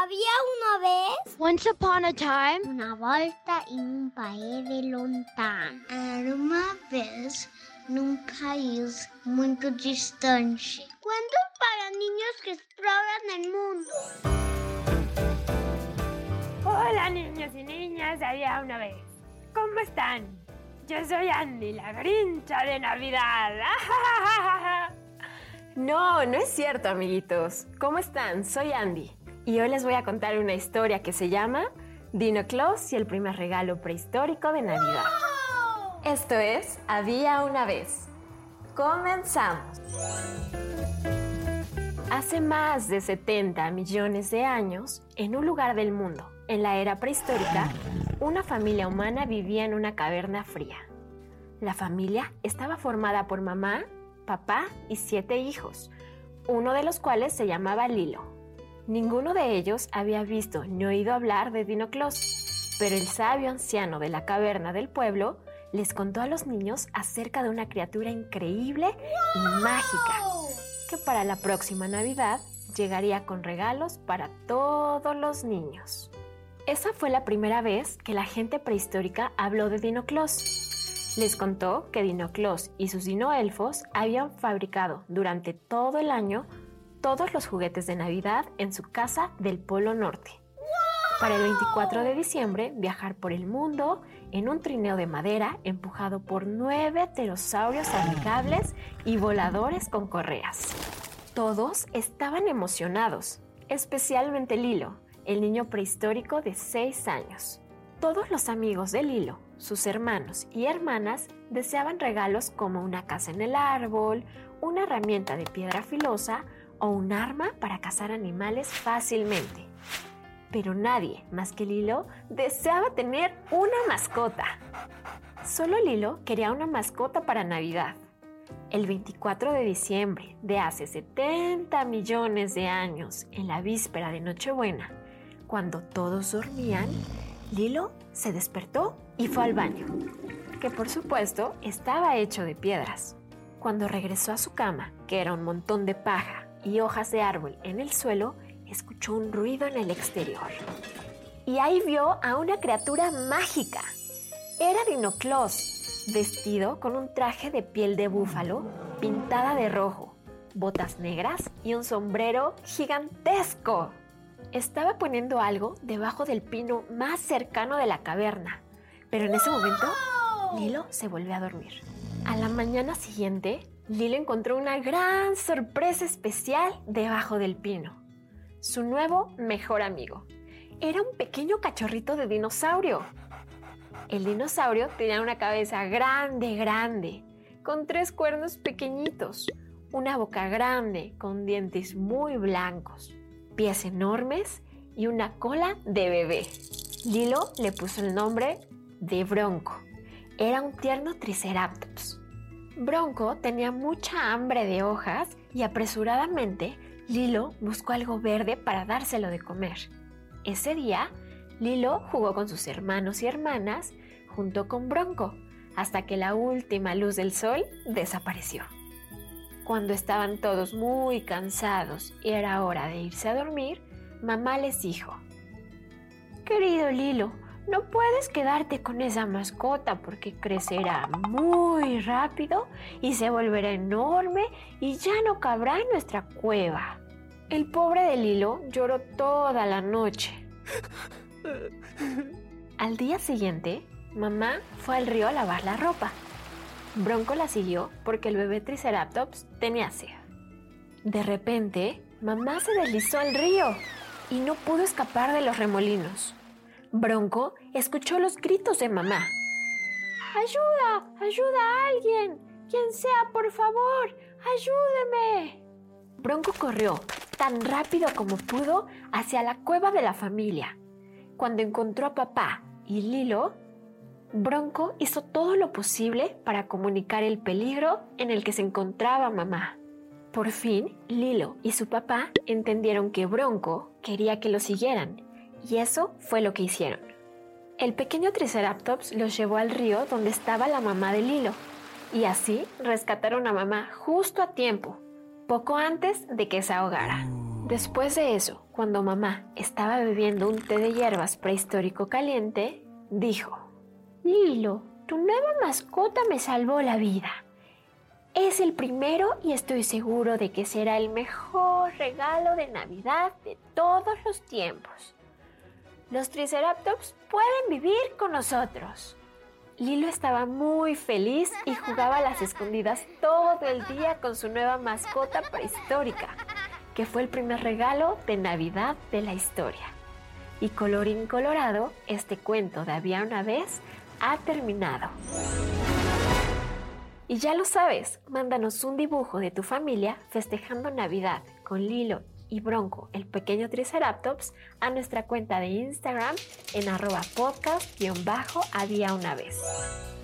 Había una vez Once upon a time, una volta en un país de lontano. Era uma vez num país muito distante. Cuentos para niños que exploran el mundo. Hola niños y niñas, había una vez. ¿Cómo están? Yo soy Andy, la grincha de Navidad. No, no es cierto, amiguitos. ¿Cómo están? Soy Andy. Y hoy les voy a contar una historia que se llama Dino Claus y el primer regalo prehistórico de Navidad. Esto es Había una vez. Comenzamos. Hace más de 70 millones de años, en un lugar del mundo, en la era prehistórica, una familia humana vivía en una caverna fría. La familia estaba formada por mamá, papá y siete hijos, uno de los cuales se llamaba Lilo. Ninguno de ellos había visto ni oído hablar de Dinoclos, pero el sabio anciano de la caverna del pueblo les contó a los niños acerca de una criatura increíble y mágica, que para la próxima Navidad llegaría con regalos para todos los niños. Esa fue la primera vez que la gente prehistórica habló de Dinoclos. Les contó que Dinoclos y sus dinoelfos habían fabricado durante todo el año todos los juguetes de Navidad en su casa del Polo Norte. Para el 24 de diciembre, viajar por el mundo en un trineo de madera empujado por nueve pterosaurios amigables y voladores con correas. Todos estaban emocionados, especialmente Lilo, el niño prehistórico de 6 años. Todos los amigos de Lilo, sus hermanos y hermanas deseaban regalos como una casa en el árbol, una herramienta de piedra filosa o un arma para cazar animales fácilmente. Pero nadie más que Lilo deseaba tener una mascota. Solo Lilo quería una mascota para Navidad. El 24 de diciembre de hace 70 millones de años, en la víspera de Nochebuena, cuando todos dormían, Lilo se despertó y fue al baño, que por supuesto estaba hecho de piedras. Cuando regresó a su cama, que era un montón de paja y hojas de árbol en el suelo, escuchó un ruido en el exterior. Y ahí vio a una criatura mágica. Era Dinoclos, vestido con un traje de piel de búfalo pintada de rojo, botas negras y un sombrero gigantesco. Estaba poniendo algo debajo del pino más cercano de la caverna, pero en ese momento Lilo se volvió a dormir. A la mañana siguiente, Lilo encontró una gran sorpresa especial debajo del pino. Su nuevo mejor amigo. Era un pequeño cachorrito de dinosaurio. El dinosaurio tenía una cabeza grande, grande, con tres cuernos pequeñitos, una boca grande con dientes muy blancos, pies enormes y una cola de bebé. Lilo le puso el nombre de Bronco. Era un tierno triceratops. Bronco tenía mucha hambre de hojas y apresuradamente Lilo buscó algo verde para dárselo de comer. Ese día, Lilo jugó con sus hermanos y hermanas junto con Bronco hasta que la última luz del sol desapareció. Cuando estaban todos muy cansados y era hora de irse a dormir, mamá les dijo, Querido Lilo, no puedes quedarte con esa mascota porque crecerá muy rápido y se volverá enorme y ya no cabrá en nuestra cueva. El pobre de Lilo lloró toda la noche. Al día siguiente, mamá fue al río a lavar la ropa. Bronco la siguió porque el bebé Triceratops tenía sed. De repente, mamá se deslizó al río y no pudo escapar de los remolinos. Bronco escuchó los gritos de mamá. ¡Ayuda! ¡Ayuda a alguien! ¡Quien sea, por favor! ¡Ayúdeme! Bronco corrió tan rápido como pudo hacia la cueva de la familia. Cuando encontró a papá y Lilo, Bronco hizo todo lo posible para comunicar el peligro en el que se encontraba mamá. Por fin, Lilo y su papá entendieron que Bronco quería que lo siguieran, y eso fue lo que hicieron. El pequeño Triceratops los llevó al río donde estaba la mamá de Lilo, y así rescataron a mamá justo a tiempo, poco antes de que se ahogara. Después de eso, cuando mamá estaba bebiendo un té de hierbas prehistórico caliente, dijo, Lilo, tu nueva mascota me salvó la vida. Es el primero y estoy seguro de que será el mejor regalo de Navidad de todos los tiempos. Los Triceratops pueden vivir con nosotros. Lilo estaba muy feliz y jugaba a las escondidas todo el día con su nueva mascota prehistórica, que fue el primer regalo de Navidad de la historia. Y colorín colorado, este cuento de Había una vez ha terminado. Y ya lo sabes, mándanos un dibujo de tu familia festejando Navidad con Lilo y Bronco, el pequeño Triceratops, a nuestra cuenta de Instagram en arroba podcast-había una vez.